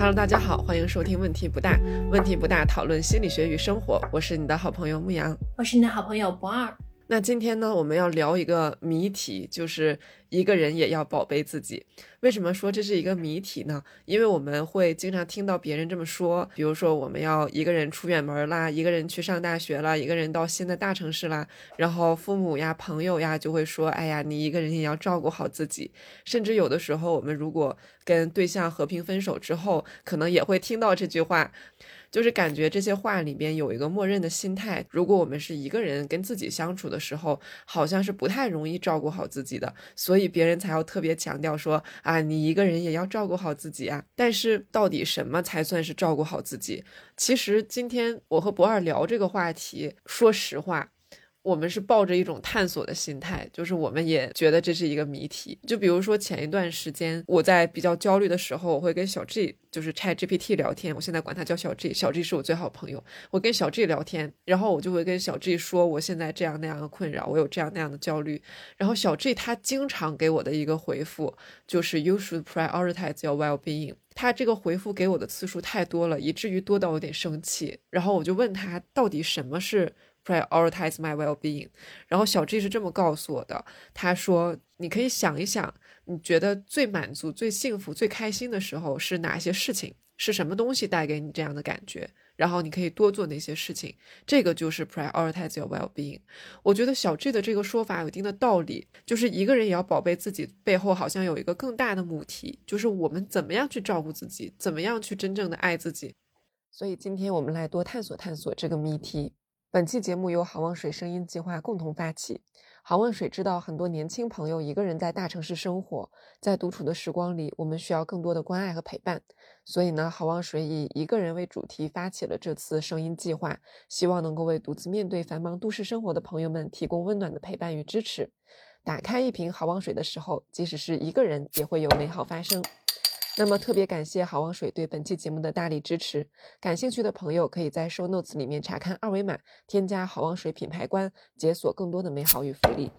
Hello，大家好，欢迎收听问题不大，问题不大，讨论心理学与生活。我是你的好朋友牧羊，我是你的好朋友不二。那今天呢，我们要聊一个谜题，就是一个人也要宝贝自己。为什么说这是一个谜题呢？因为我们会经常听到别人这么说，比如说我们要一个人出远门啦，一个人去上大学了，一个人到新的大城市啦，然后父母呀、朋友呀就会说：“哎呀，你一个人也要照顾好自己。”甚至有的时候，我们如果跟对象和平分手之后，可能也会听到这句话。就是感觉这些话里边有一个默认的心态，如果我们是一个人跟自己相处的时候，好像是不太容易照顾好自己的，所以别人才要特别强调说啊，你一个人也要照顾好自己啊。但是到底什么才算是照顾好自己？其实今天我和博二聊这个话题，说实话。我们是抱着一种探索的心态，就是我们也觉得这是一个谜题。就比如说前一段时间，我在比较焦虑的时候，我会跟小 G，就是 Chat GPT 聊天。我现在管他叫小 G，小 G 是我最好朋友。我跟小 G 聊天，然后我就会跟小 G 说我现在这样那样的困扰，我有这样那样的焦虑。然后小 G 他经常给我的一个回复就是 You should prioritize your well-being。他这个回复给我的次数太多了，以至于多到有点生气。然后我就问他，到底什么是？Prioritize my well-being，然后小 G 是这么告诉我的。他说：“你可以想一想，你觉得最满足、最幸福、最开心的时候是哪些事情？是什么东西带给你这样的感觉？然后你可以多做那些事情。这个就是 prioritize your well-being。我觉得小 G 的这个说法有一定的道理，就是一个人也要宝贝自己，背后好像有一个更大的母题，就是我们怎么样去照顾自己，怎么样去真正的爱自己。所以今天我们来多探索探索这个谜题。”本期节目由好望水声音计划共同发起。好望水知道很多年轻朋友一个人在大城市生活，在独处的时光里，我们需要更多的关爱和陪伴。所以呢，好望水以一个人为主题发起了这次声音计划，希望能够为独自面对繁忙都市生活的朋友们提供温暖的陪伴与支持。打开一瓶好望水的时候，即使是一个人，也会有美好发生。那么特别感谢好望水对本期节目的大力支持。感兴趣的朋友可以在 show notes 里面查看二维码，添加好望水品牌官，解锁更多的美好与福利。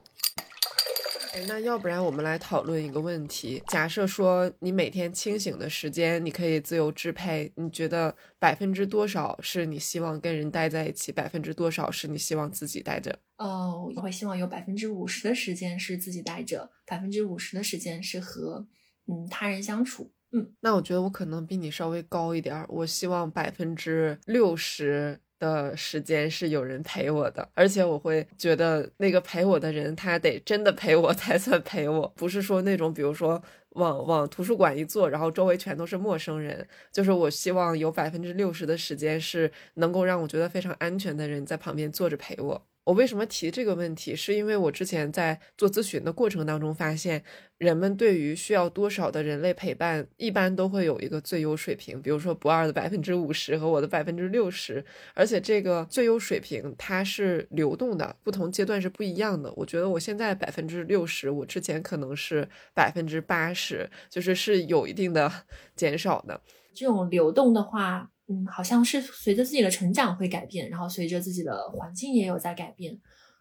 哎，那要不然我们来讨论一个问题：假设说你每天清醒的时间你可以自由支配，你觉得百分之多少是你希望跟人待在一起，百分之多少是你希望自己待着？哦，我会希望有百分之五十的时间是自己待着，百分之五十的时间是和嗯他人相处。嗯，那我觉得我可能比你稍微高一点儿。我希望百分之六十的时间是有人陪我的，而且我会觉得那个陪我的人他得真的陪我 才算陪我，不是说那种比如说往往图书馆一坐，然后周围全都是陌生人。就是我希望有百分之六十的时间是能够让我觉得非常安全的人在旁边坐着陪我。我为什么提这个问题？是因为我之前在做咨询的过程当中发现，人们对于需要多少的人类陪伴，一般都会有一个最优水平。比如说不二的百分之五十和我的百分之六十，而且这个最优水平它是流动的，不同阶段是不一样的。我觉得我现在百分之六十，我之前可能是百分之八十，就是是有一定的 减少的。这种流动的话。嗯，好像是随着自己的成长会改变，然后随着自己的环境也有在改变。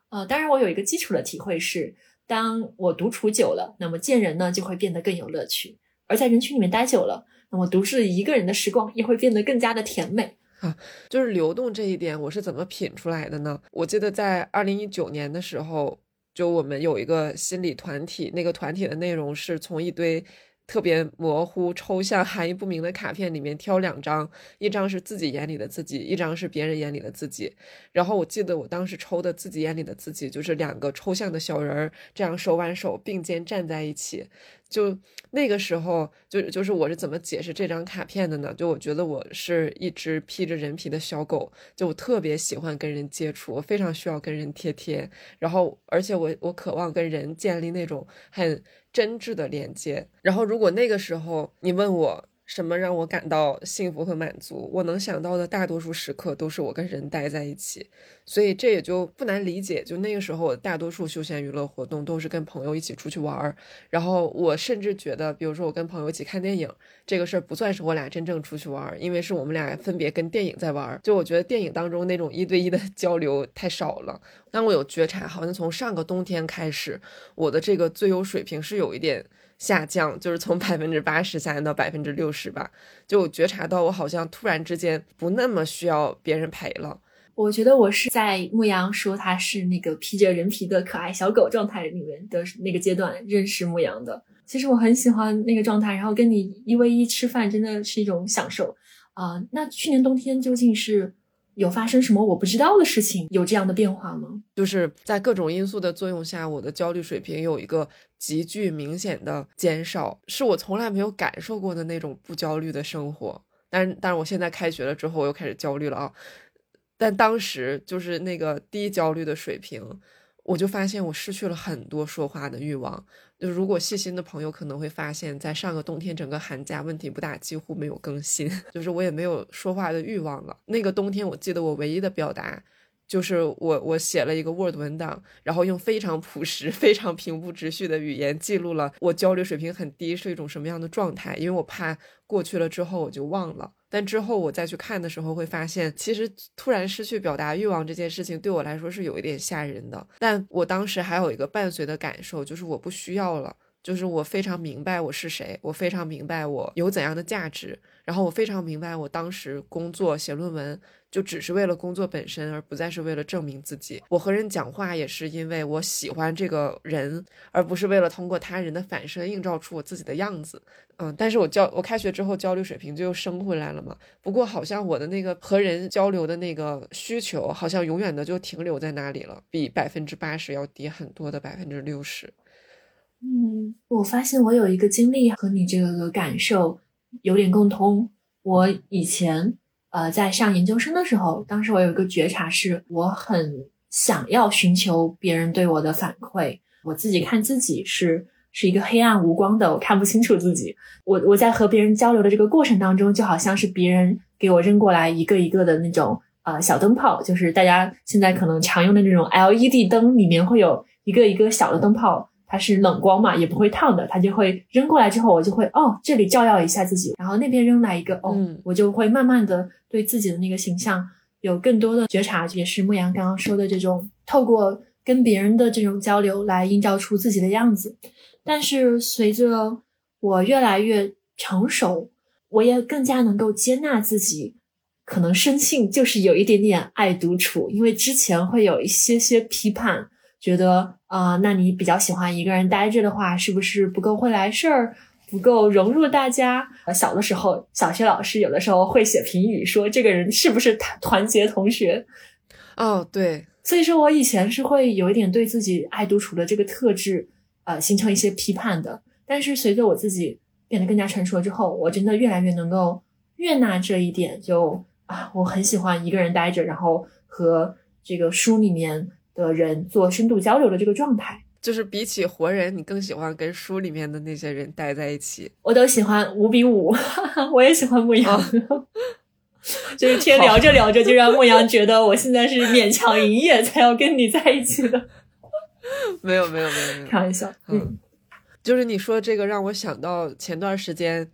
呃，当然我有一个基础的体会是，当我独处久了，那么见人呢就会变得更有乐趣；而在人群里面待久了，那么独自一个人的时光也会变得更加的甜美啊。就是流动这一点，我是怎么品出来的呢？我记得在二零一九年的时候，就我们有一个心理团体，那个团体的内容是从一堆。特别模糊、抽象、含义不明的卡片里面挑两张，一张是自己眼里的自己，一张是别人眼里的自己。然后我记得我当时抽的自己眼里的自己，就是两个抽象的小人儿，这样手挽手并肩站在一起。就那个时候，就就是我是怎么解释这张卡片的呢？就我觉得我是一只披着人皮的小狗，就我特别喜欢跟人接触，我非常需要跟人贴贴。然后，而且我我渴望跟人建立那种很。真挚的连接。然后，如果那个时候你问我，什么让我感到幸福和满足？我能想到的大多数时刻都是我跟人待在一起，所以这也就不难理解。就那个时候，我大多数休闲娱乐活动都是跟朋友一起出去玩儿。然后我甚至觉得，比如说我跟朋友一起看电影，这个事儿不算是我俩真正出去玩儿，因为是我们俩分别跟电影在玩儿。就我觉得电影当中那种一对一的交流太少了。但我有觉察，好像从上个冬天开始，我的这个最优水平是有一点。下降，就是从百分之八十下降到百分之六十吧。就觉察到我好像突然之间不那么需要别人陪了。我觉得我是在牧羊说他是那个披着人皮的可爱小狗状态里面的那个阶段认识牧羊的。其实我很喜欢那个状态，然后跟你一 v 一吃饭真的是一种享受啊。那去年冬天究竟是有发生什么我不知道的事情，有这样的变化吗？就是在各种因素的作用下，我的焦虑水平有一个极具明显的减少，是我从来没有感受过的那种不焦虑的生活。但是，但是我现在开学了之后，我又开始焦虑了啊。但当时就是那个低焦虑的水平，我就发现我失去了很多说话的欲望。就如果细心的朋友可能会发现，在上个冬天整个寒假问题不大，几乎没有更新，就是我也没有说话的欲望了。那个冬天，我记得我唯一的表达就是我我写了一个 Word 文档，然后用非常朴实、非常平铺直叙的语言记录了我焦虑水平很低是一种什么样的状态，因为我怕过去了之后我就忘了。但之后我再去看的时候，会发现其实突然失去表达欲望这件事情对我来说是有一点吓人的。但我当时还有一个伴随的感受，就是我不需要了，就是我非常明白我是谁，我非常明白我有怎样的价值，然后我非常明白我当时工作写论文。就只是为了工作本身，而不再是为了证明自己。我和人讲话也是因为我喜欢这个人，而不是为了通过他人的反射映照出我自己的样子。嗯，但是我交我开学之后焦虑水平就又升回来了嘛。不过好像我的那个和人交流的那个需求，好像永远的就停留在那里了，比百分之八十要低很多的百分之六十。嗯，我发现我有一个经历和你这个感受有点共通。我以前。呃，在上研究生的时候，当时我有一个觉察，是我很想要寻求别人对我的反馈。我自己看自己是是一个黑暗无光的，我看不清楚自己。我我在和别人交流的这个过程当中，就好像是别人给我扔过来一个一个的那种呃小灯泡，就是大家现在可能常用的那种 LED 灯，里面会有一个一个小的灯泡。它是冷光嘛，也不会烫的，它就会扔过来之后，我就会哦，这里照耀一下自己，然后那边扔来一个哦，我就会慢慢的对自己的那个形象有更多的觉察，也是牧羊刚刚说的这种透过跟别人的这种交流来映照出自己的样子。但是随着我越来越成熟，我也更加能够接纳自己，可能生性就是有一点点爱独处，因为之前会有一些些批判。觉得啊，那你比较喜欢一个人待着的话，是不是不够会来事儿，不够融入大家？小的时候，小学老师有的时候会写评语，说这个人是不是团团结同学？哦，对，所以说我以前是会有一点对自己爱独处的这个特质，呃，形成一些批判的。但是随着我自己变得更加成熟之后，我真的越来越能够悦纳这一点，就啊，我很喜欢一个人待着，然后和这个书里面。的人做深度交流的这个状态，就是比起活人，你更喜欢跟书里面的那些人待在一起。我都喜欢五比五，我也喜欢牧羊。就是天聊着聊着，就让牧羊觉得我现在是勉强营业才要跟你在一起的。没有没有没有没有，开玩笑。嗯，就是你说这个让我想到前段时间。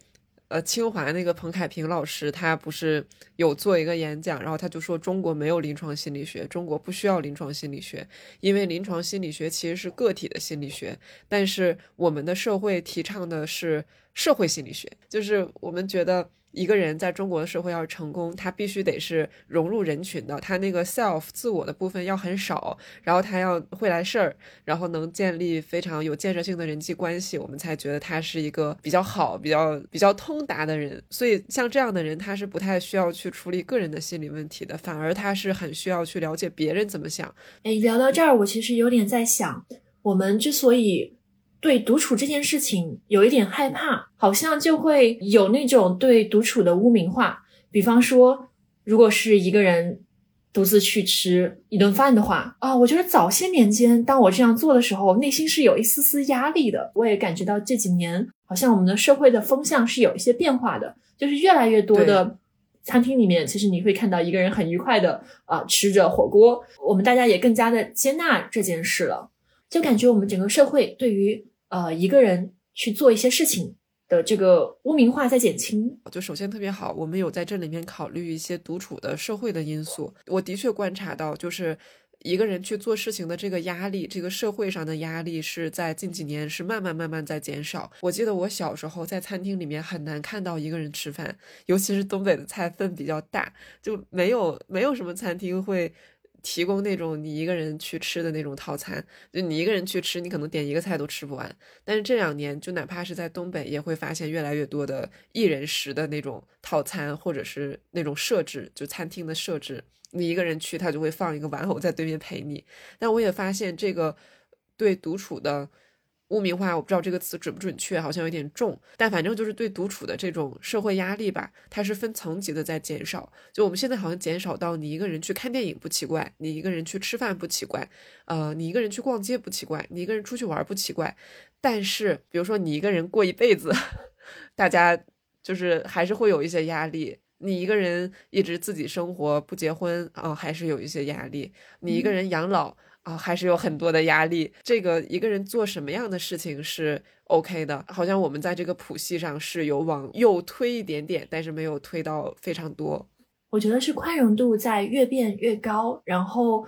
呃，清华那个彭凯平老师，他不是有做一个演讲，然后他就说中国没有临床心理学，中国不需要临床心理学，因为临床心理学其实是个体的心理学，但是我们的社会提倡的是社会心理学，就是我们觉得。一个人在中国的社会要成功，他必须得是融入人群的，他那个 self 自我的部分要很少，然后他要会来事儿，然后能建立非常有建设性的人际关系，我们才觉得他是一个比较好、比较比较通达的人。所以像这样的人，他是不太需要去处理个人的心理问题的，反而他是很需要去了解别人怎么想。哎，聊到这儿，我其实有点在想，我们之所以。对独处这件事情有一点害怕，好像就会有那种对独处的污名化。比方说，如果是一个人独自去吃一顿饭的话，啊，我觉得早些年间，当我这样做的时候，内心是有一丝丝压力的。我也感觉到这几年，好像我们的社会的风向是有一些变化的，就是越来越多的餐厅里面，其实你会看到一个人很愉快的啊吃着火锅。我们大家也更加的接纳这件事了。就感觉我们整个社会对于呃一个人去做一些事情的这个污名化在减轻。就首先特别好，我们有在这里面考虑一些独处的社会的因素。我的确观察到，就是一个人去做事情的这个压力，这个社会上的压力是在近几年是慢慢慢慢在减少。我记得我小时候在餐厅里面很难看到一个人吃饭，尤其是东北的菜份比较大，就没有没有什么餐厅会。提供那种你一个人去吃的那种套餐，就你一个人去吃，你可能点一个菜都吃不完。但是这两年，就哪怕是在东北，也会发现越来越多的一人食的那种套餐，或者是那种设置，就餐厅的设置，你一个人去，他就会放一个玩偶在对面陪你。但我也发现这个对独处的。污名化，我不知道这个词准不准确，好像有点重，但反正就是对独处的这种社会压力吧，它是分层级的在减少。就我们现在好像减少到你一个人去看电影不奇怪，你一个人去吃饭不奇怪，呃，你一个人去逛街不奇怪，你一个人出去玩不奇怪。但是，比如说你一个人过一辈子，大家就是还是会有一些压力。你一个人一直自己生活不结婚啊，还是有一些压力。你一个人养老。啊，还是有很多的压力。这个一个人做什么样的事情是 OK 的？好像我们在这个谱系上是有往右推一点点，但是没有推到非常多。我觉得是宽容度在越变越高，然后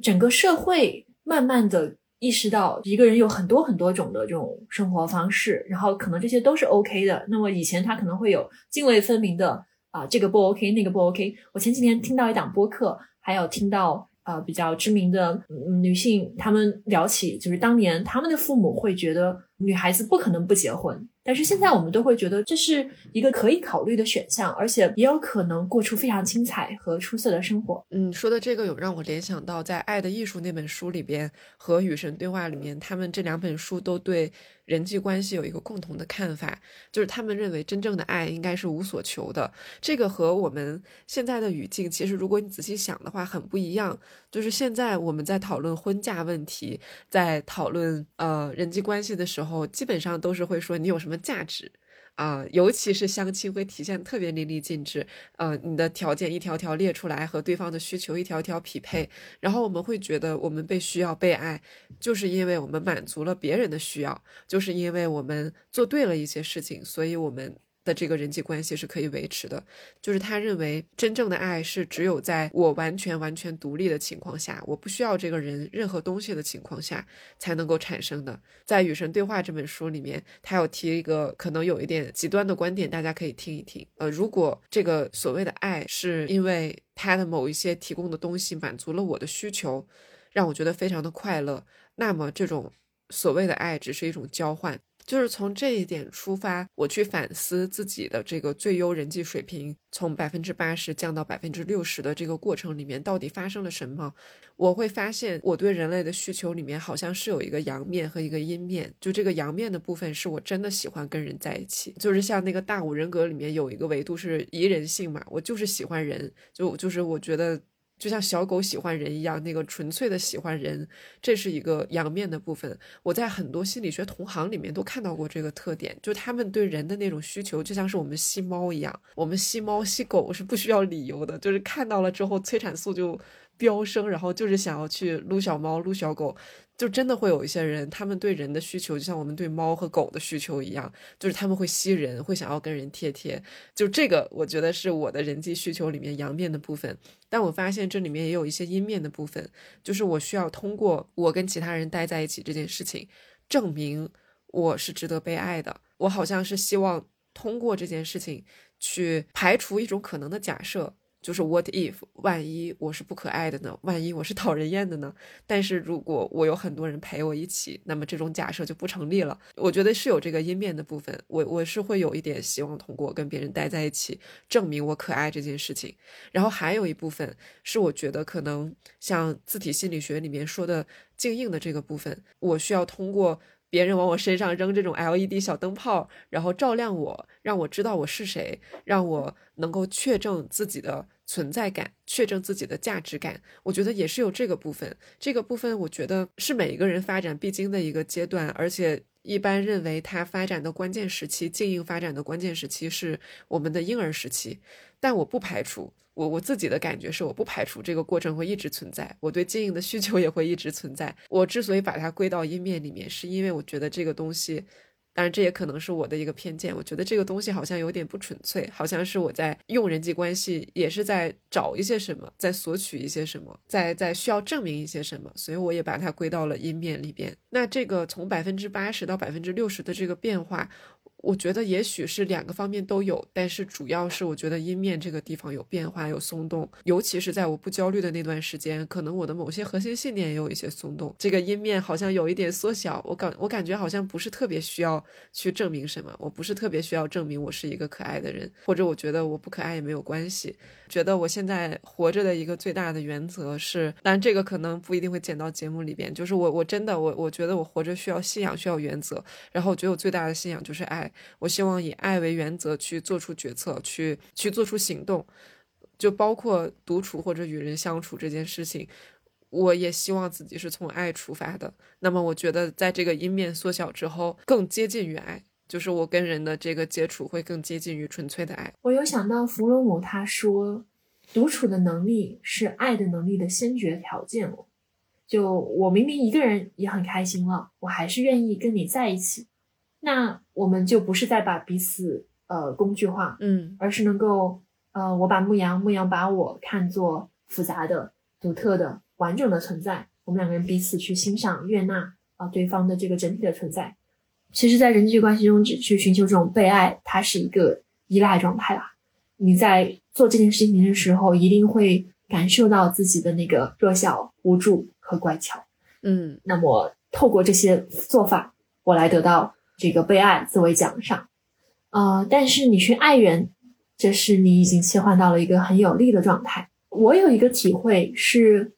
整个社会慢慢的意识到一个人有很多很多种的这种生活方式，然后可能这些都是 OK 的。那么以前他可能会有泾渭分明的啊，这个不 OK，那个不 OK。我前几天听到一档播客，还有听到。呃，比较知名的女性，她们聊起，就是当年她们的父母会觉得女孩子不可能不结婚。但是现在我们都会觉得这是一个可以考虑的选项，而且也有可能过出非常精彩和出色的生活。嗯，说的这个有让我联想到在《爱的艺术》那本书里边和《与神对话》里面，他们这两本书都对人际关系有一个共同的看法，就是他们认为真正的爱应该是无所求的。这个和我们现在的语境其实，如果你仔细想的话，很不一样。就是现在我们在讨论婚嫁问题，在讨论呃人际关系的时候，基本上都是会说你有什么。价值啊，尤其是相亲会体现特别淋漓尽致。呃，你的条件一条条列出来，和对方的需求一条条匹配，然后我们会觉得我们被需要、被爱，就是因为我们满足了别人的需要，就是因为我们做对了一些事情，所以我们。的这个人际关系是可以维持的，就是他认为真正的爱是只有在我完全完全独立的情况下，我不需要这个人任何东西的情况下才能够产生的。在《与神对话》这本书里面，他有提一个可能有一点极端的观点，大家可以听一听。呃，如果这个所谓的爱是因为他的某一些提供的东西满足了我的需求，让我觉得非常的快乐，那么这种所谓的爱只是一种交换。就是从这一点出发，我去反思自己的这个最优人际水平从百分之八十降到百分之六十的这个过程里面，到底发生了什么？我会发现，我对人类的需求里面好像是有一个阳面和一个阴面。就这个阳面的部分，是我真的喜欢跟人在一起，就是像那个大五人格里面有一个维度是宜人性嘛，我就是喜欢人，就就是我觉得。就像小狗喜欢人一样，那个纯粹的喜欢人，这是一个阳面的部分。我在很多心理学同行里面都看到过这个特点，就他们对人的那种需求，就像是我们吸猫一样，我们吸猫吸狗是不需要理由的，就是看到了之后催产素就飙升，然后就是想要去撸小猫、撸小狗。就真的会有一些人，他们对人的需求就像我们对猫和狗的需求一样，就是他们会吸人，会想要跟人贴贴。就这个，我觉得是我的人际需求里面阳面的部分。但我发现这里面也有一些阴面的部分，就是我需要通过我跟其他人待在一起这件事情，证明我是值得被爱的。我好像是希望通过这件事情去排除一种可能的假设。就是 What if 万一我是不可爱的呢？万一我是讨人厌的呢？但是如果我有很多人陪我一起，那么这种假设就不成立了。我觉得是有这个阴面的部分，我我是会有一点希望通过跟别人待在一起证明我可爱这件事情。然后还有一部分是我觉得可能像自体心理学里面说的静应的这个部分，我需要通过。别人往我身上扔这种 LED 小灯泡，然后照亮我，让我知道我是谁，让我能够确证自己的存在感，确证自己的价值感。我觉得也是有这个部分，这个部分我觉得是每一个人发展必经的一个阶段，而且一般认为它发展的关键时期，静应发展的关键时期是我们的婴儿时期，但我不排除。我我自己的感觉是，我不排除这个过程会一直存在，我对经营的需求也会一直存在。我之所以把它归到阴面里面，是因为我觉得这个东西当然，这也可能是我的一个偏见。我觉得这个东西好像有点不纯粹，好像是我在用人际关系，也是在找一些什么，在索取一些什么，在在需要证明一些什么，所以我也把它归到了阴面里边。那这个从百分之八十到百分之六十的这个变化。我觉得也许是两个方面都有，但是主要是我觉得阴面这个地方有变化、有松动，尤其是在我不焦虑的那段时间，可能我的某些核心信念也有一些松动。这个阴面好像有一点缩小，我感我感觉好像不是特别需要去证明什么，我不是特别需要证明我是一个可爱的人，或者我觉得我不可爱也没有关系。觉得我现在活着的一个最大的原则是，当然这个可能不一定会剪到节目里边，就是我我真的我我觉得我活着需要信仰，需要原则，然后我觉得我最大的信仰就是爱。我希望以爱为原则去做出决策，去去做出行动，就包括独处或者与人相处这件事情，我也希望自己是从爱出发的。那么，我觉得在这个阴面缩小之后，更接近于爱，就是我跟人的这个接触会更接近于纯粹的爱。我有想到弗洛姆他说，独处的能力是爱的能力的先决条件哦。就我明明一个人也很开心了，我还是愿意跟你在一起。那我们就不是在把彼此呃工具化，嗯，而是能够呃，我把牧羊，牧羊把我看作复杂的、独特的、完整的存在。我们两个人彼此去欣赏、悦纳啊对方的这个整体的存在。其实，在人际关系中，只去寻求这种被爱，它是一个依赖状态啦。你在做这件事情的时候，一定会感受到自己的那个弱小、无助和乖巧。嗯，那么透过这些做法，我来得到。这个被爱作为奖赏，呃，但是你去爱人，这是你已经切换到了一个很有利的状态。我有一个体会是，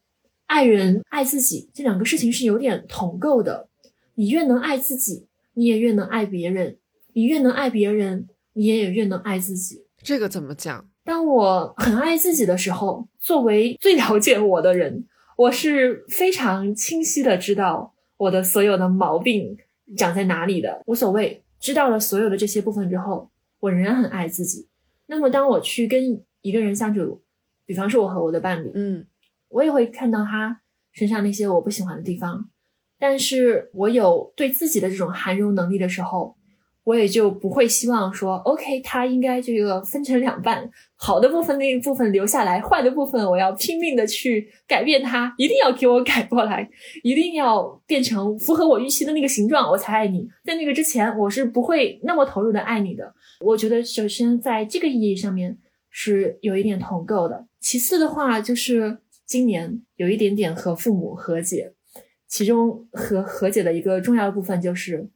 爱人爱自己这两个事情是有点同构的。你越能爱自己，你也越能爱别人；你越能爱别人，你也越能爱自己。这个怎么讲？当我很爱自己的时候，作为最了解我的人，我是非常清晰的知道我的所有的毛病。长在哪里的无所谓，知道了所有的这些部分之后，我仍然很爱自己。那么，当我去跟一个人相处，比方说我和我的伴侣，嗯，我也会看到他身上那些我不喜欢的地方，但是我有对自己的这种涵容能力的时候。我也就不会希望说，OK，他应该这个分成两半，好的部分那一部分留下来，坏的部分我要拼命的去改变它，一定要给我改过来，一定要变成符合我预期的那个形状，我才爱你。在那个之前，我是不会那么投入的爱你的。我觉得，首先在这个意义上面是有一点同构的。其次的话，就是今年有一点点和父母和解，其中和和解的一个重要的部分就是。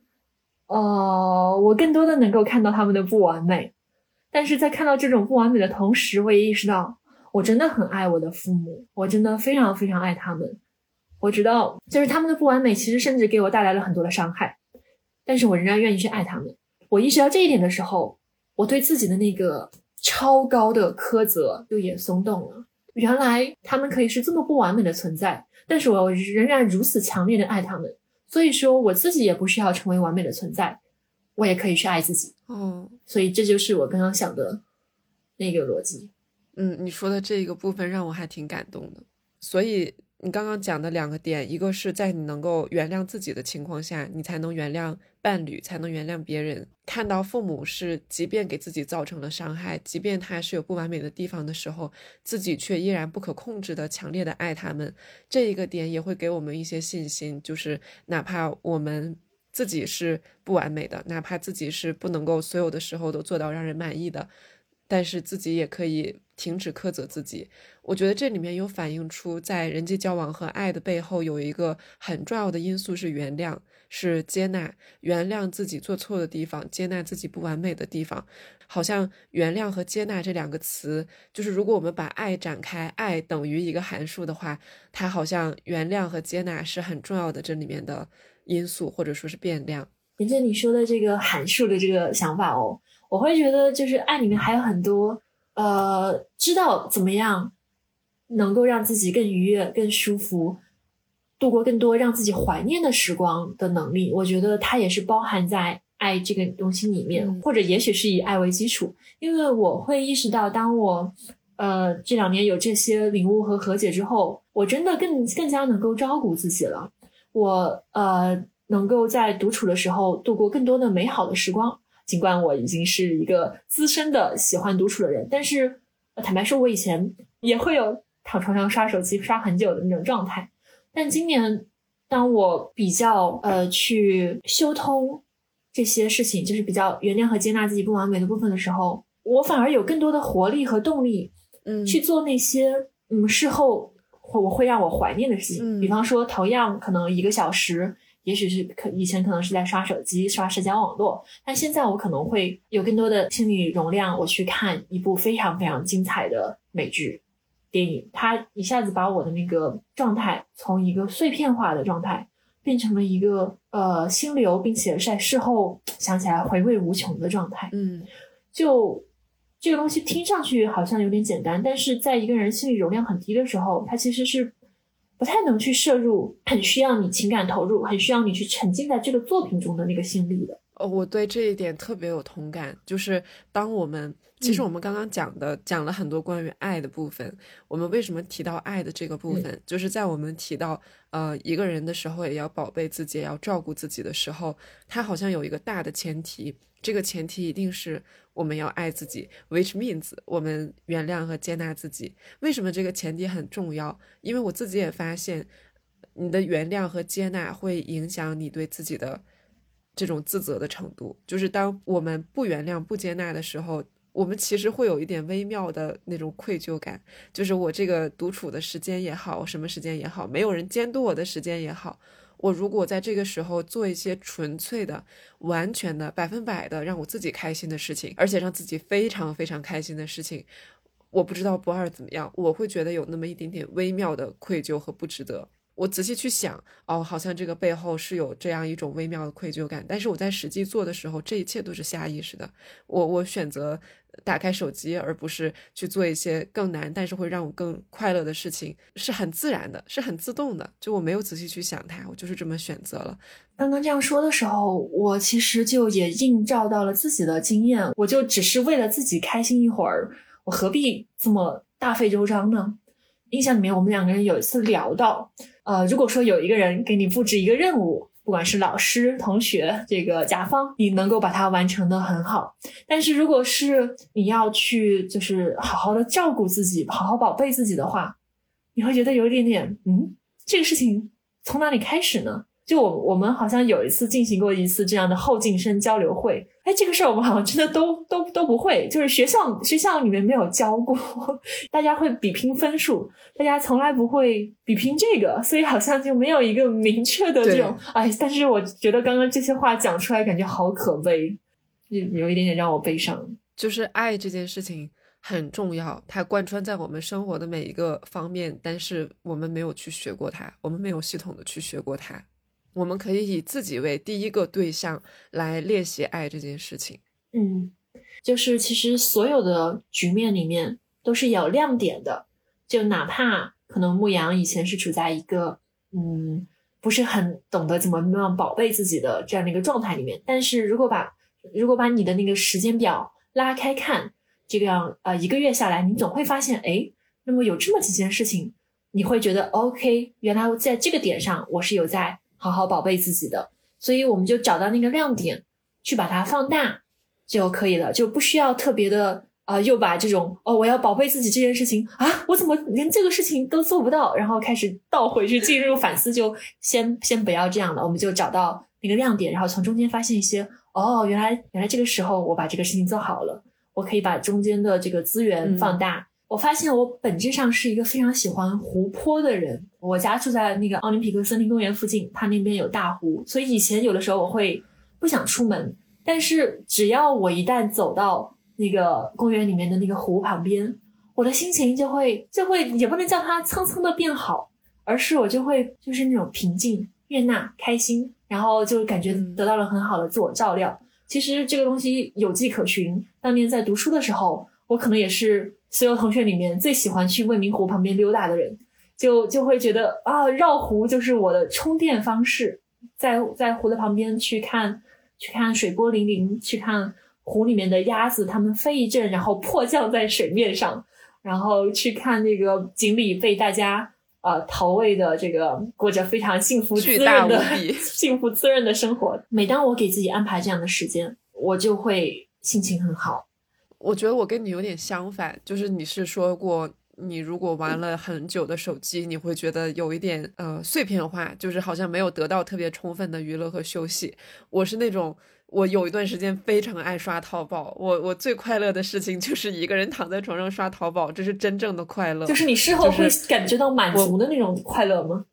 呃，我更多的能够看到他们的不完美，但是在看到这种不完美的同时，我也意识到我真的很爱我的父母，我真的非常非常爱他们。我知道，就是他们的不完美，其实甚至给我带来了很多的伤害，但是我仍然愿意去爱他们。我意识到这一点的时候，我对自己的那个超高的苛责就也松动了。原来他们可以是这么不完美的存在，但是我仍然如此强烈的爱他们。所以说，我自己也不需要成为完美的存在，我也可以去爱自己。哦，所以这就是我刚刚想的那个逻辑。嗯，你说的这个部分让我还挺感动的。所以。你刚刚讲的两个点，一个是在你能够原谅自己的情况下，你才能原谅伴侣，才能原谅别人。看到父母是，即便给自己造成了伤害，即便他是有不完美的地方的时候，自己却依然不可控制的强烈的爱他们，这一个点也会给我们一些信心，就是哪怕我们自己是不完美的，哪怕自己是不能够所有的时候都做到让人满意的。但是自己也可以停止苛责自己，我觉得这里面有反映出在人际交往和爱的背后有一个很重要的因素是原谅，是接纳，原谅自己做错的地方，接纳自己不完美的地方。好像原谅和接纳这两个词，就是如果我们把爱展开，爱等于一个函数的话，它好像原谅和接纳是很重要的这里面的因素或者说是变量。沿着你说的这个函数的这个想法哦。我会觉得，就是爱里面还有很多，呃，知道怎么样能够让自己更愉悦、更舒服，度过更多让自己怀念的时光的能力。我觉得它也是包含在爱这个东西里面，或者也许是以爱为基础。因为我会意识到，当我呃这两年有这些领悟和和解之后，我真的更更加能够照顾自己了。我呃。能够在独处的时候度过更多的美好的时光。尽管我已经是一个资深的喜欢独处的人，但是坦白说，我以前也会有躺床上刷手机刷很久的那种状态。但今年，当我比较呃去修通这些事情，就是比较原谅和接纳自己不完美的部分的时候，我反而有更多的活力和动力，嗯，去做那些嗯事后会我会让我怀念的事情。比方说，同样可能一个小时。也许是可以前可能是在刷手机、刷社交网络，但现在我可能会有更多的心理容量，我去看一部非常非常精彩的美剧、电影，它一下子把我的那个状态从一个碎片化的状态变成了一个呃心流，并且在事后想起来回味无穷的状态。嗯，就这个东西听上去好像有点简单，但是在一个人心理容量很低的时候，他其实是。不太能去摄入，很需要你情感投入，很需要你去沉浸在这个作品中的那个心力的。哦，我对这一点特别有同感。就是当我们其实我们刚刚讲的讲了很多关于爱的部分，我们为什么提到爱的这个部分，就是在我们提到呃一个人的时候，也要宝贝自己，也要照顾自己的时候，它好像有一个大的前提，这个前提一定是。我们要爱自己，which means 我们原谅和接纳自己。为什么这个前提很重要？因为我自己也发现，你的原谅和接纳会影响你对自己的这种自责的程度。就是当我们不原谅、不接纳的时候，我们其实会有一点微妙的那种愧疚感。就是我这个独处的时间也好，什么时间也好，没有人监督我的时间也好。我如果在这个时候做一些纯粹的、完全的、百分百的让我自己开心的事情，而且让自己非常非常开心的事情，我不知道不二怎么样，我会觉得有那么一点点微妙的愧疚和不值得。我仔细去想，哦，好像这个背后是有这样一种微妙的愧疚感，但是我在实际做的时候，这一切都是下意识的。我我选择打开手机，而不是去做一些更难，但是会让我更快乐的事情，是很自然的，是很自动的。就我没有仔细去想它，我就是这么选择了。刚刚这样说的时候，我其实就也映照到了自己的经验，我就只是为了自己开心一会儿，我何必这么大费周章呢？印象里面，我们两个人有一次聊到。呃，如果说有一个人给你布置一个任务，不管是老师、同学，这个甲方，你能够把它完成的很好。但是如果是你要去，就是好好的照顾自己，好好宝贝自己的话，你会觉得有一点点，嗯，这个事情从哪里开始呢？就我我们好像有一次进行过一次这样的后进生交流会，哎，这个事儿我们好像真的都都都不会，就是学校学校里面没有教过，大家会比拼分数，大家从来不会比拼这个，所以好像就没有一个明确的这种，哎，但是我觉得刚刚这些话讲出来，感觉好可悲，有有一点点让我悲伤。就是爱这件事情很重要，它贯穿在我们生活的每一个方面，但是我们没有去学过它，我们没有系统的去学过它。我们可以以自己为第一个对象来练习爱这件事情。嗯，就是其实所有的局面里面都是有亮点的，就哪怕可能牧羊以前是处在一个嗯不是很懂得怎么样宝贝自己的这样的一个状态里面，但是如果把如果把你的那个时间表拉开看，这个样呃一个月下来，你总会发现，哎，那么有这么几件事情，你会觉得 OK，原来在这个点上我是有在。好好宝贝自己的，所以我们就找到那个亮点，去把它放大就可以了，就不需要特别的啊，又把这种哦，我要宝贝自己这件事情啊，我怎么连这个事情都做不到，然后开始倒回去进入反思，就先 先不要这样了，我们就找到那个亮点，然后从中间发现一些哦，原来原来这个时候我把这个事情做好了，我可以把中间的这个资源放大。我发现我本质上是一个非常喜欢湖泊的人。我家住在那个奥林匹克森林公园附近，它那边有大湖，所以以前有的时候我会不想出门，但是只要我一旦走到那个公园里面的那个湖旁边，我的心情就会就会也不能叫它蹭蹭的变好，而是我就会就是那种平静、悦纳、开心，然后就感觉得到了很好的自我照料。其实这个东西有迹可循，当年在读书的时候，我可能也是。所有同学里面最喜欢去未名湖旁边溜达的人，就就会觉得啊，绕湖就是我的充电方式。在在湖的旁边去看，去看水波粼粼，去看湖里面的鸭子，它们飞一阵，然后迫降在水面上，然后去看那个锦鲤被大家呃投喂的这个过着非常幸福滋巨大润的 幸福滋润的生活。每当我给自己安排这样的时间，我就会心情很好。我觉得我跟你有点相反，就是你是说过，你如果玩了很久的手机，你会觉得有一点呃碎片化，就是好像没有得到特别充分的娱乐和休息。我是那种，我有一段时间非常爱刷淘宝，我我最快乐的事情就是一个人躺在床上刷淘宝，这是真正的快乐。就是你事后会感觉到满足的那种快乐吗？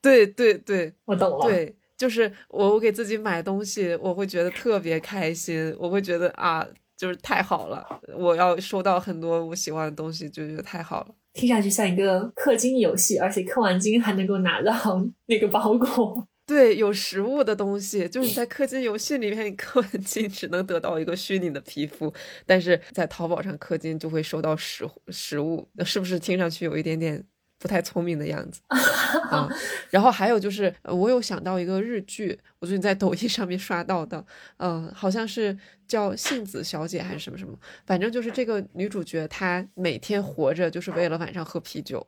对对对我懂了。对，就是我我给自己买东西，我会觉得特别开心，我会觉得啊，就是太好了，我要收到很多我喜欢的东西，就觉得太好了。听上去像一个氪金游戏，而且氪完金还能够拿到 那个包裹。对，有实物的东西，就是你在 氪金游戏里面，你氪完金只能得到一个虚拟的皮肤，但是在淘宝上氪金就会收到实实物，是不是听上去有一点点不太聪明的样子？啊，然后还有就是，呃我有想到一个日剧，我最近在抖音上面刷到的，嗯、好像是叫杏子小姐还是什么什么，反正就是这个女主角她每天活着就是为了晚上喝啤酒。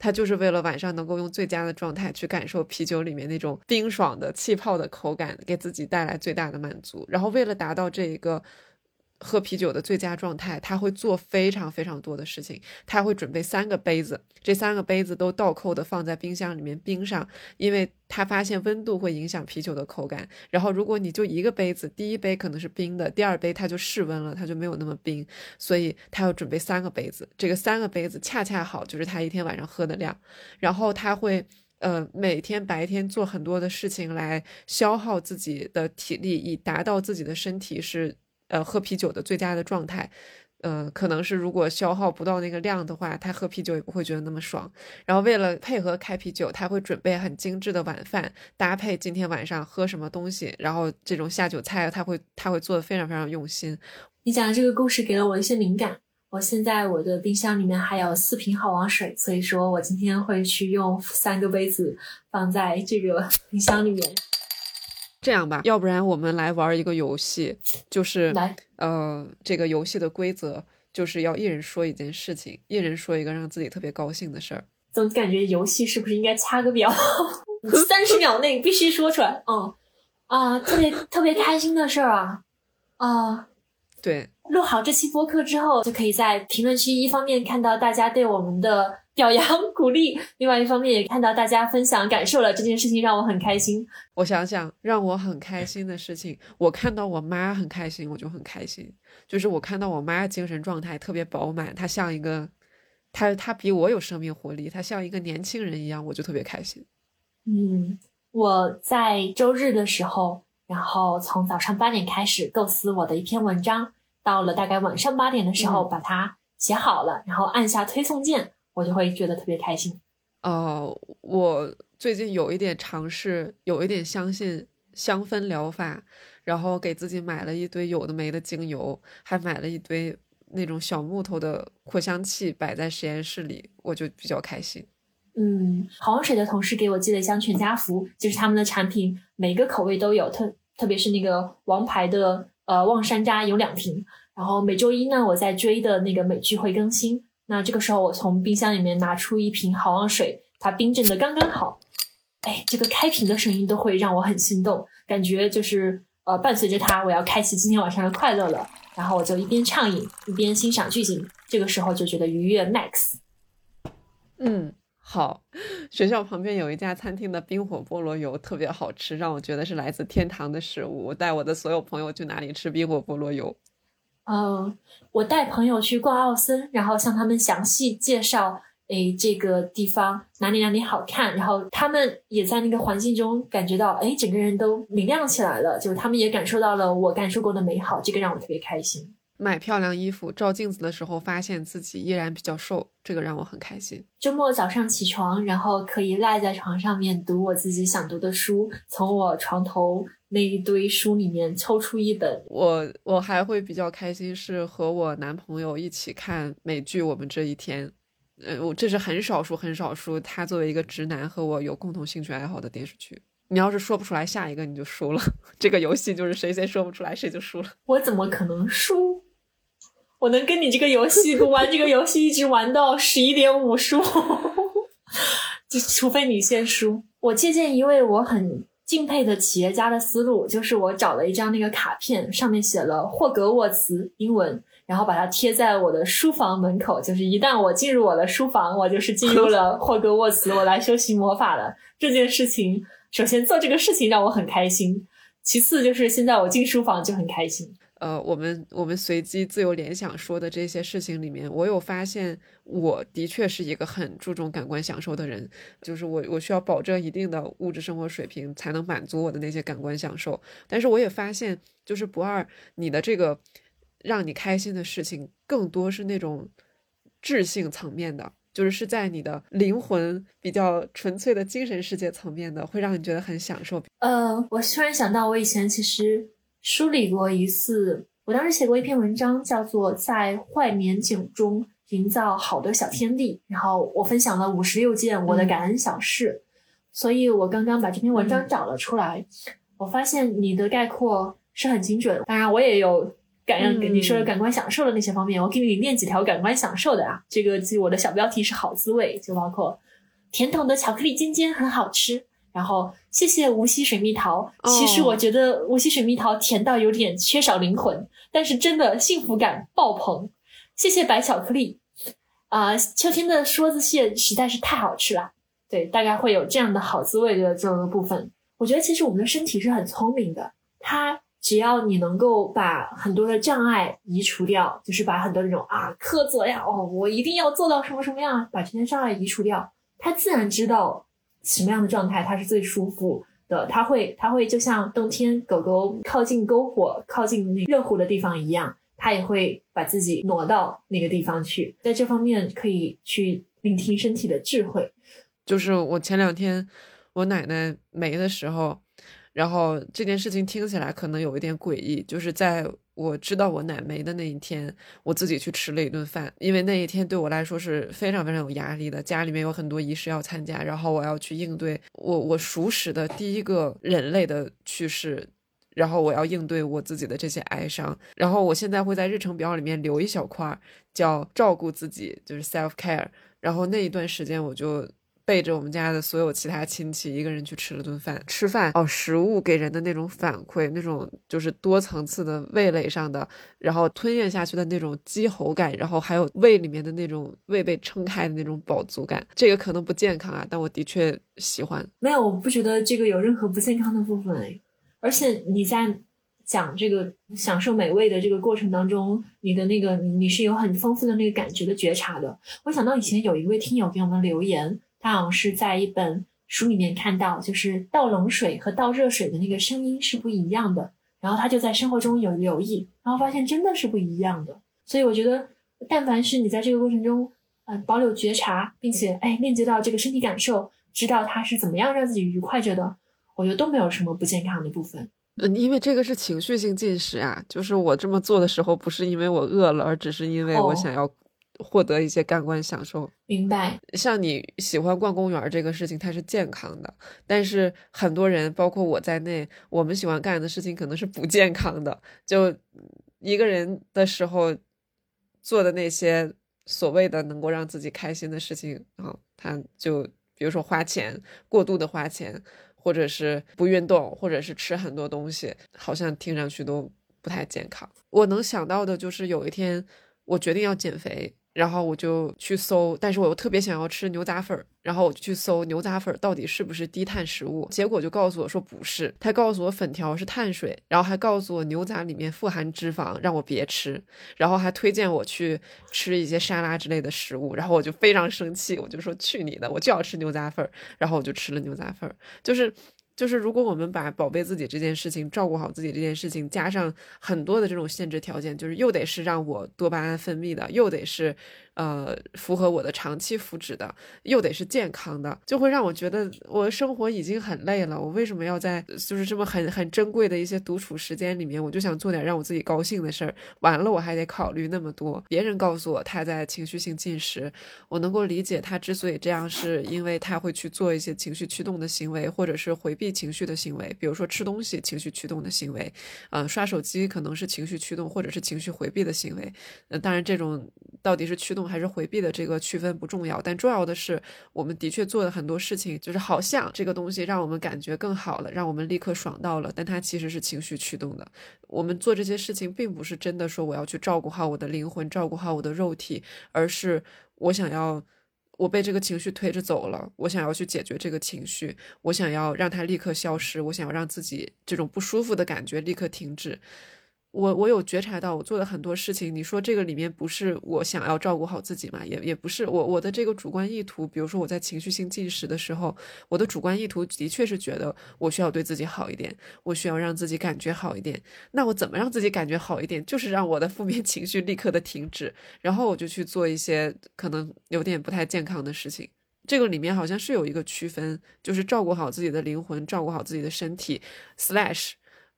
她就是为了晚上能够用最佳的状态去感受啤酒里面那种冰爽的气泡的口感，给自己带来最大的满足。然后为了达到这一个喝啤酒的最佳状态，他会做非常非常多的事情。他会准备三个杯子，这三个杯子都倒扣的放在冰箱里面冰上，因为他发现温度会影响啤酒的口感。然后如果你就一个杯子，第一杯可能是冰的，第二杯它就室温了，它就没有那么冰，所以他要准备三个杯子。这个三个杯子恰恰好就是他一天晚上喝的量。然后他会。呃，每天白天做很多的事情来消耗自己的体力，以达到自己的身体是呃喝啤酒的最佳的状态。呃，可能是如果消耗不到那个量的话，他喝啤酒也不会觉得那么爽。然后为了配合开啤酒，他会准备很精致的晚饭，搭配今天晚上喝什么东西，然后这种下酒菜他会他会做的非常非常用心。你讲的这个故事给了我一些灵感。我现在我的冰箱里面还有四瓶好王水，所以说我今天会去用三个杯子放在这个冰箱里面。这样吧，要不然我们来玩一个游戏，就是来，呃，这个游戏的规则就是要一人说一件事情，一人说一个让自己特别高兴的事儿。总感觉游戏是不是应该掐个表？三十秒内必须说出来。嗯啊，特别特别开心的事儿啊啊！对，录好这期播客之后，就可以在评论区一方面看到大家对我们的表扬鼓励，另外一方面也看到大家分享感受了。这件事情让我很开心。我想想，让我很开心的事情，我看到我妈很开心，我就很开心。就是我看到我妈精神状态特别饱满，她像一个，她她比我有生命活力，她像一个年轻人一样，我就特别开心。嗯，我在周日的时候，然后从早上八点开始构思我的一篇文章，到了大概晚上八点的时候嗯把它写好了，然后按下推送键，我就会觉得特别开心。哦、我最近有一点尝试，有一点相信香氛疗法，然后给自己买了一堆有的没的精油，还买了一堆那种小木头的扩香器摆在实验室里，我就比较开心。嗯，好王水的同事给我寄了一箱全家福，就是他们的产品每个口味都有，特特别是那个王牌的呃望山楂有两瓶。然后每周一呢，我在追的那个美剧会更新，那这个时候我从冰箱里面拿出一瓶好望水，它冰镇的刚刚好，哎，这个开瓶的声音都会让我很心动，感觉就是呃伴随着它，我要开启今天晚上的快乐了。然后我就一边畅饮一边欣赏剧情，这个时候就觉得愉悦 max。嗯，好。学校旁边有一家餐厅的冰火菠萝油特别好吃，让我觉得是来自天堂的食物。我带我的所有朋友去哪里吃冰火菠萝油。嗯，我带朋友去逛奥森，然后向他们详细介绍，诶，这个地方哪里哪里好看，然后他们也在那个环境中感觉到，诶，整个人都明亮起来了，就是他们也感受到了我感受过的美好，这个让我特别开心。买漂亮衣服，照镜子的时候发现自己依然比较瘦，这个让我很开心。周末早上起床，然后可以赖在床上面读我自己想读的书，从我床头那一堆书里面抽出一本，我我还会比较开心，是和我男朋友一起看美剧《我们这一天》。呃，我这是很少数很少数，他作为一个直男和我有共同兴趣爱好的电视剧。你要是说不出来下一个，你就输了。这个游戏就是谁先说不出来，谁就输了。我怎么可能输？我能跟你这个游戏玩这个游戏一直玩到十一点五输，除非你先输。我借鉴一位我很敬佩的企业家的思路，就是我找了一张那个卡片，上面写了霍格沃茨英文，然后把它贴在我的书房门口。就是一旦我进入我的书房，我就是进入了霍格沃茨，我来修习魔法了。这件事情，首先做这个事情让我很开心，其次就是现在我进书房就很开心。呃，我们我们随机自由联想说的这些事情里面，我有发现，我的确是一个很注重感官享受的人，就是我我需要保证一定的物质生活水平才能满足我的那些感官享受。但是我也发现，就是不二，你的这个让你开心的事情，更多是那种智性层面的，就是是在你的灵魂比较纯粹的精神世界层面的，会让你觉得很享受。呃，我突然想到，我以前其实。梳理过一次，我当时写过一篇文章，叫做《在坏年景中营造好的小天地》，然后我分享了五十六件我的感恩小事。所以我刚刚把这篇文章找了出来，我发现你的概括是很精准。当然，我也有感恩你说的感官享受的那些方面，我给你念几条感官享受的啊。这个就我的小标题是好滋味，就包括甜筒的巧克力尖尖很好吃。然后谢谢无锡水蜜桃。其实我觉得无锡水蜜桃甜到有点缺少灵魂，但是真的幸福感爆棚。谢谢白巧克力。啊，秋天的梭子蟹实在是太好吃了。对，大概会有这样的好滋味的这个部分。我觉得其实我们的身体是很聪明的，它只要你能够把很多的障碍移除掉，就是把很多那种啊苛责呀，哦，我一定要做到什么什么样，把这些障碍移除掉，它自然知道。什么样的状态它是最舒服的？它会，它会就像冬天狗狗靠近篝火、靠近那热乎的地方一样，它也会把自己挪到那个地方去。在这方面，可以去聆听身体的智慧。就是我前两天我奶奶没的时候，然后这件事情听起来可能有一点诡异，就是在。我知道我奶没的那一天，我自己去吃了一顿饭，因为那一天对我来说是非常非常有压力的，家里面有很多仪式要参加，然后我要去应对我我熟识的第一个人类的去世，然后我要应对我自己的这些哀伤，然后我现在会在日程表里面留一小块叫照顾自己，就是 self care，然后那一段时间我就。背着我们家的所有其他亲戚，一个人去吃了顿饭。吃饭哦，食物给人的那种反馈，那种就是多层次的味蕾上的，然后吞咽下去的那种饥喉感，然后还有胃里面的那种胃被撑开的那种饱足感。这个可能不健康啊，但我的确喜欢。没有，我不觉得这个有任何不健康的部分哎。而且你在讲这个享受美味的这个过程当中，你的那个你是有很丰富的那个感觉的觉察的。我想到以前有一位听友给我们留言。他好像是在一本书里面看到，就是倒冷水和倒热水的那个声音是不一样的。然后他就在生活中有留意，然后发现真的是不一样的。所以我觉得，但凡是你在这个过程中，嗯，保有觉察，并且哎链接到这个身体感受，知道它是怎么样让自己愉快着的，我觉得都没有什么不健康的部分。嗯，因为这个是情绪性进食啊，就是我这么做的时候，不是因为我饿了，而只是因为我想要。获得一些感官享受，明白。像你喜欢逛公园这个事情，它是健康的。但是很多人，包括我在内，我们喜欢干的事情可能是不健康的。就一个人的时候做的那些所谓的能够让自己开心的事情啊，他就比如说花钱，过度的花钱，或者是不运动，或者是吃很多东西，好像听上去都不太健康。我能想到的就是有一天我决定要减肥。然后我就去搜，但是我又特别想要吃牛杂粉儿，然后我就去搜牛杂粉儿到底是不是低碳食物，结果就告诉我说不是，他告诉我粉条是碳水，然后还告诉我牛杂里面富含脂肪，让我别吃，然后还推荐我去吃一些沙拉之类的食物，然后我就非常生气，我就说去你的，我就要吃牛杂粉儿，然后我就吃了牛杂粉儿，就是。就是如果我们把宝贝自己这件事情、照顾好自己这件事情，加上很多的这种限制条件，就是又得是让我多巴胺分泌的，又得是。呃，符合我的长期福祉的，又得是健康的，就会让我觉得我生活已经很累了。我为什么要在就是这么很很珍贵的一些独处时间里面，我就想做点让我自己高兴的事儿。完了，我还得考虑那么多。别人告诉我他在情绪性进食，我能够理解他之所以这样，是因为他会去做一些情绪驱动的行为，或者是回避情绪的行为，比如说吃东西，情绪驱动的行为。嗯，刷手机可能是情绪驱动，或者是情绪回避的行为。呃，当然这种到底是驱动。还是回避的这个区分不重要，但重要的是，我们的确做的很多事情，就是好像这个东西让我们感觉更好了，让我们立刻爽到了，但它其实是情绪驱动的。我们做这些事情，并不是真的说我要去照顾好我的灵魂，照顾好我的肉体，而是我想要。我被这个情绪推着走了，我想要去解决这个情绪，我想要让它立刻消失，我想要让自己这种不舒服的感觉立刻停止。我我有觉察到，我做的很多事情，你说这个里面不是我想要照顾好自己嘛？也也不是我我的这个主观意图。比如说我在情绪性进食的时候，我的主观意图的确是觉得我需要对自己好一点，我需要让自己感觉好一点。那我怎么让自己感觉好一点？就是让我的负面 情绪立刻的停止，然后我就去做一些可能有点不太健康的事情。这个里面好像是有一个区分，就是照顾好自己的灵魂，照顾好自己的身体，slash。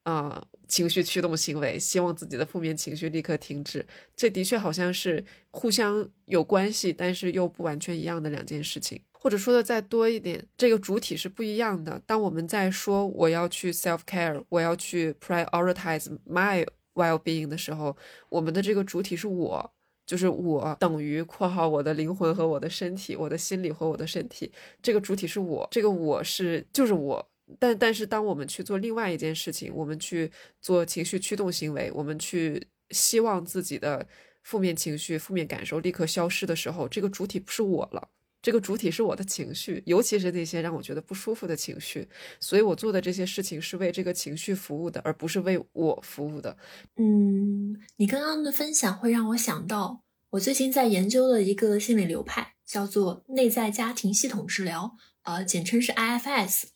啊，情绪驱动行为，希望自己的负面情绪立刻停止，这的确好像是互相有关系，但是又不完全一样的两件事情。或者说的再多一点，这个主体是不一样的。当我们在说我要去 self care，我要去 prioritize my well being 的时候，我们的这个主体是我，就是我等于括号我的灵魂和我的身体，我的心理和我的身体，这个主体是我，这个我是就是我。但但是，当我们去做另外一件事情，我们去做情绪驱动行为，我们去希望自己的负面情绪、负面感受立刻消失的时候，这个主体不是我了，这个主体是我的情绪，尤其是那些让我觉得不舒服的情绪。所以我做的这些事情是为这个情绪服务的，而不是为我服务的。嗯，你刚刚的分享会让我想到，我最近在研究的一个心理流派，叫做内在家庭系统治疗，呃，简称是 IFS。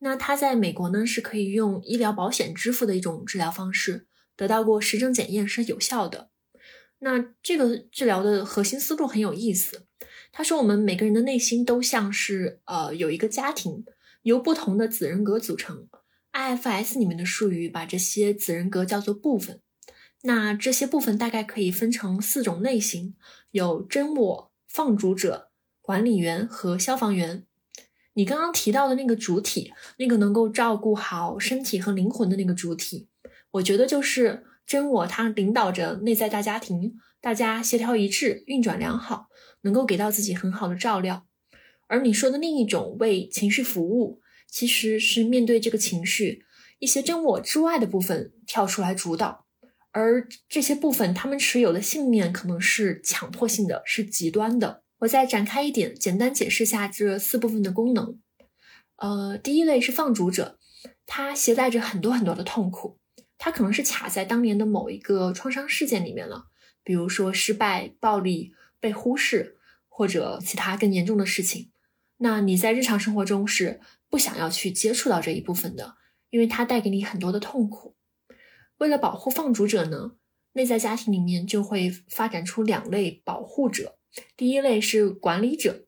那它在美国呢是可以用医疗保险支付的一种治疗方式，得到过实证检验是有效的。那这个治疗的核心思路很有意思，他说我们每个人的内心都像是呃有一个家庭，由不同的子人格组成。IFS 里面的术语把这些子人格叫做部分。那这些部分大概可以分成四种类型，有真我、放逐者、管理员和消防员。你刚刚提到的那个主体，那个能够照顾好身体和灵魂的那个主体，我觉得就是真我，它领导着内在大家庭，大家协调一致，运转良好，能够给到自己很好的照料。而你说的另一种为情绪服务，其实是面对这个情绪，一些真我之外的部分跳出来主导，而这些部分他们持有的信念可能是强迫性的，是极端的。我再展开一点，简单解释下这四部分的功能。呃，第一类是放逐者，他携带着很多很多的痛苦，他可能是卡在当年的某一个创伤事件里面了，比如说失败、暴力、被忽视，或者其他更严重的事情。那你在日常生活中是不想要去接触到这一部分的，因为它带给你很多的痛苦。为了保护放逐者呢，内在家庭里面就会发展出两类保护者。第一类是管理者，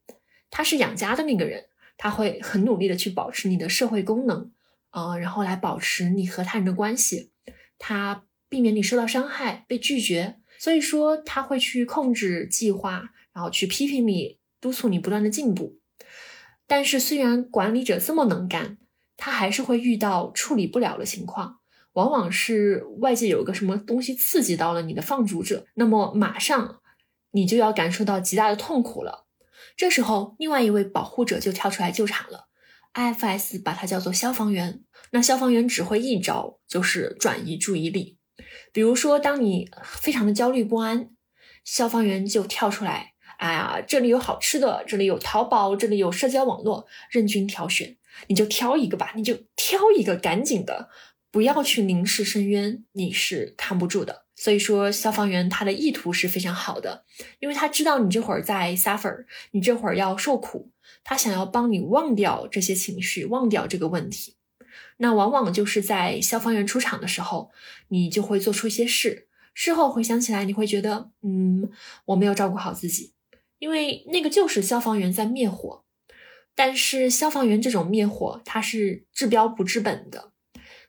他是养家的那个人，他会很努力的去保持你的社会功能，呃，然后来保持你和他人的关系，他避免你受到伤害、被拒绝，所以说他会去控制计划，然后去批评你，督促你不断的进步。但是虽然管理者这么能干，他还是会遇到处理不了的情况，往往是外界有个什么东西刺激到了你的放逐者，那么马上。你就要感受到极大的痛苦了。这时候，另外一位保护者就跳出来救场了。IFS 把它叫做消防员。那消防员只会一招，就是转移注意力。比如说，当你非常的焦虑不安，消防员就跳出来：“哎呀，这里有好吃的，这里有淘宝，这里有社交网络，任君挑选，你就挑一个吧，你就挑一个，赶紧的，不要去凝视深渊，你是扛不住的。”所以说，消防员他的意图是非常好的，因为他知道你这会儿在 suffer，你这会儿要受苦，他想要帮你忘掉这些情绪，忘掉这个问题。那往往就是在消防员出场的时候，你就会做出一些事，事后回想起来，你会觉得，嗯，我没有照顾好自己，因为那个就是消防员在灭火。但是消防员这种灭火，它是治标不治本的。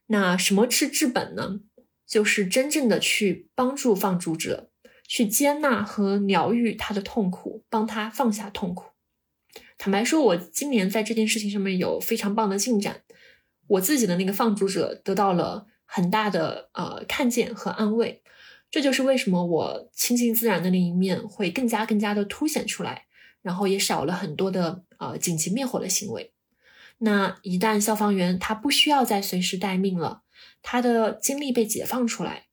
那什么是治本呢？就是真正的去帮助放逐者，去接纳和疗愈他的痛苦，帮他放下痛苦。坦白说，我今年在这件事情上面有非常棒的进展，我自己的那个放逐者得到了很大的呃看见和安慰。这就是为什么我亲近自然的那一面会更加更加的凸显出来，然后也少了很多的呃紧急灭火的行为。那一旦消防员他不需要再随时待命了，他的精力被解放出来，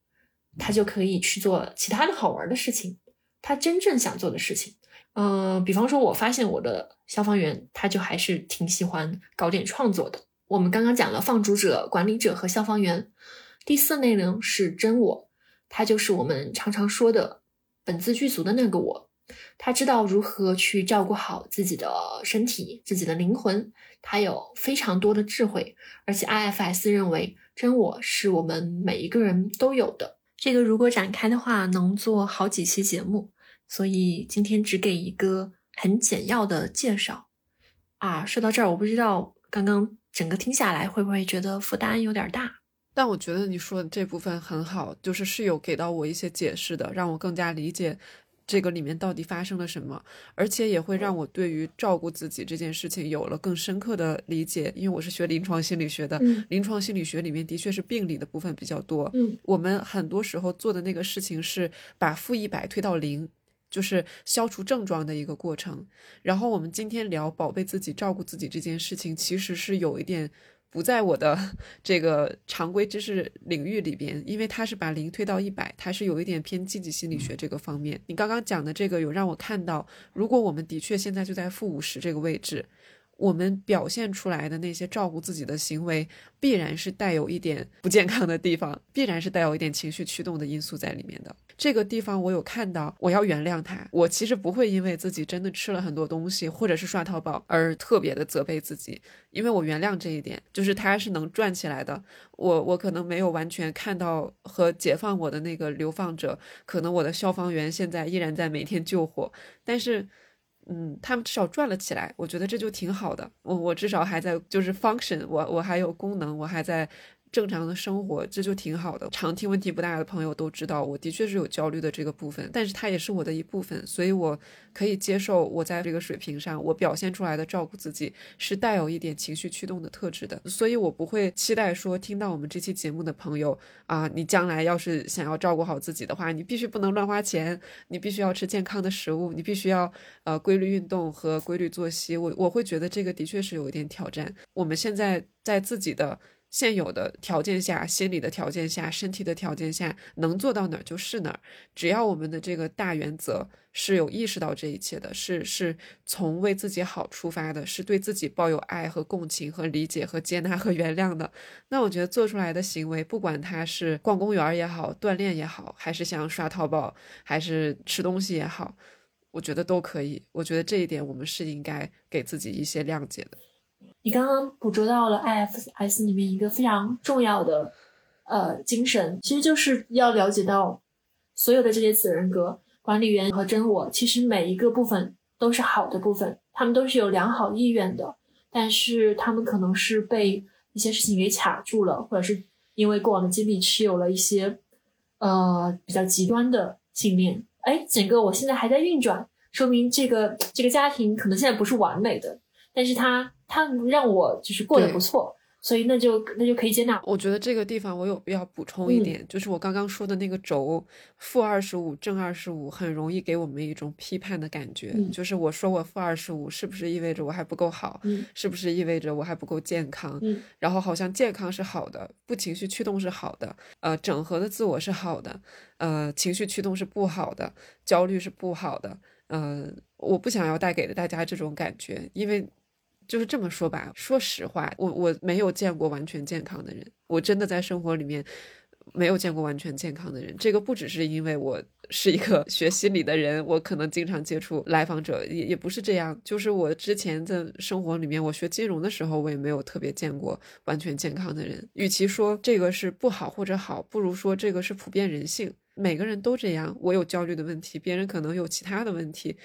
他就可以去做其他的好玩的事情，他真正想做的事情。嗯，比方说，我发现我的消防员他就还是挺喜欢搞点创作的。我们刚刚讲了放逐者、管理者和消防员，第四类呢是真我。他就是我们常常说的本自具足的那个我，他知道如何去照顾好自己的身体、自己的灵魂，他有非常多的智慧，而且 IFS 认为真我是我们每一个人都有的。这个如果展开的话，能做好几期节目，所以今天只给一个很简要的介绍。啊，说到这儿，我不知道刚刚整个听下来会不会觉得负担有点大。但我觉得你说的这部分很好，就是是有给到我一些解释的，让我更加理解这个里面到底发生了什么，而且也会让我对于照顾自己这件事情有了更深刻的理解。因为我是学临床心理学的，临床心理学里面的确是病理的部分比较多。嗯，我们很多时候做的那个事情是把负一百推到零，就是消除症状的一个过程。然后我们今天聊宝贝自己、照顾自己这件事情，其实是有一点。不在我的 这个常规知识领域里边，因为它是把零推到一百，它是有一点偏积极心理学这个方面。你刚刚讲的这个有让我看到，如果我们的确现在就在负五十这个位置，我们表现出来的那些照顾自己的行为，必然是带有一点不健康的地方，必然是带有一点情绪驱动的因素在里面的。这个地方我有看到，我要原谅他。我其实不会因为自己真的吃了很多东西，或者是刷淘宝而特别的责备自己，因为我原谅这一点，就是他是能转起来的。我我可能没有完全看到和解放我的那个流放者，可能我的消防员现在依然在每天救火，但是，嗯，他们至少转了起来，我觉得这就挺好的。我我至少还在就是 function，我我还有功能，我还在。正常的生活，这就挺好的。常听问题不大的朋友都知道，我的确是有焦虑的这个部分，但是它也是我的一部分，所以我可以接受我在这个水平上，我表现出来的照顾自己是带有一点情绪驱动的特质的，所以我不会期待说听到我们这期节目的朋友啊，你将来要是想要照顾好自己的话，你必须不能乱花钱，你必须要吃健康的食物，你必须要呃规律运动和规律作息。我我会觉得这个的确是有一点挑战。我们现在在自己的。现有的条件下，心理的条件下，身体的条件下，能做到哪儿就是哪儿。只要我们的这个大原则是有意识到这一切的，是是从为自己好出发的，是对自己抱有爱和共情和理解和接纳和原谅的，那我觉得做出来的行为，不管他是逛公园也好，锻炼也好，还是像刷淘宝，还是吃东西也好，我觉得都可以。我觉得这一点我们是应该给自己一些谅解的。你刚刚捕捉到了 IFS 里面一个非常重要的呃精神，其实就是要了解到所有的这些子人格、管理员和真我，其实每一个部分都是好的部分，他们都是有良好意愿的，但是他们可能是被一些事情给卡住了，或者是因为过往的经历持有了一些呃比较极端的信念。哎，整个我现在还在运转，说明这个这个家庭可能现在不是完美的，但是他。他让我就是过得不错，所以那就那就可以接纳。我觉得这个地方我有必要补充一点，就是我刚刚说的那个轴，负二十五正二十五，很容易给我们一种批判的感觉。就是我说我负二十五，是不是意味着我还不够好？是不是意味着我还不够健康？然后好像健康是好的，不情绪驱动是好的，呃，整合的自我是好的，呃，情绪驱动是不好的，焦虑是不好的。嗯，我不想要带给大家这种感觉，因为。就是这么说吧，说实话，我我没有见过完全健康的人，我真的在生活里面没有见过完全健康的人。这个不只是因为我是一个 学心理的人，我可能经常接触来访者，也也不是这样。就是我之前在生活里面，我学金融的时候，我也没有特别见过完全健康的人。与其说这个是不好或者好，不如说这个是普遍人性，每个人都这样。我有焦虑的问题，别人可能有其他的问题，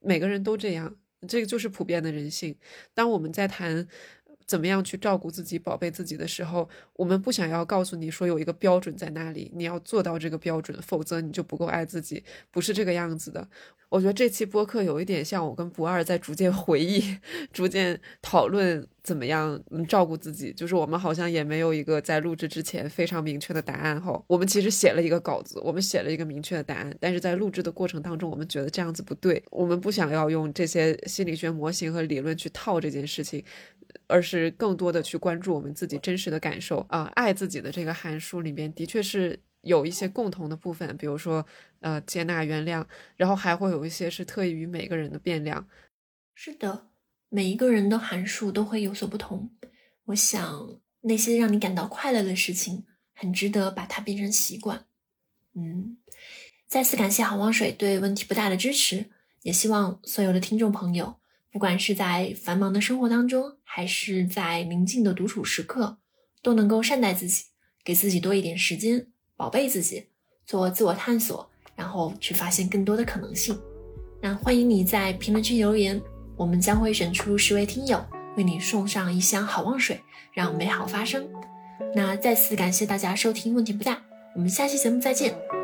每个人都这样。这个就是普遍的人性。当我们在谈怎么样去照顾自己、宝贝自己的时候，我们不想要告诉你说有一个标准在那里，你要做到这个标准，否则你就不够爱自己，不是这个样子的。我觉得这期播客有一点像我跟不二在逐渐 回忆、逐渐讨论怎么样照顾自己？就是我们好像也没有一个在录制之前非常明确的答案。后，我们其实写了一个稿子，我们写了一个明确的答案，但是在录制的过程当中，我们觉得这样子不对，我们不想要用这些心理学模型和理论去套这件事情，而是更多的去关注我们自己真实的感受啊。爱自己的这个函数里面的确是有一些共同的部分，比如说呃接纳、原谅，然后还会有一些是特异于每个人的变量。是的。每一个人的函数都会有所不同。我想那些让你感到快乐的事情，很值得把它变成习惯。嗯，再次感谢好望水对问题不大的支持，也希望所有的听众朋友，不管是在繁忙的生活当中，还是在宁静的独处时刻，都能够善待自己，给自己多一点时间，宝贝自己，做自我探索，然后去发现更多的可能性。那欢迎你在评论区留言。我们将会选出十位听友，为你送上一箱好望水，让美好发生。那再次感谢大家收听，问题不大，我们下期节目再见。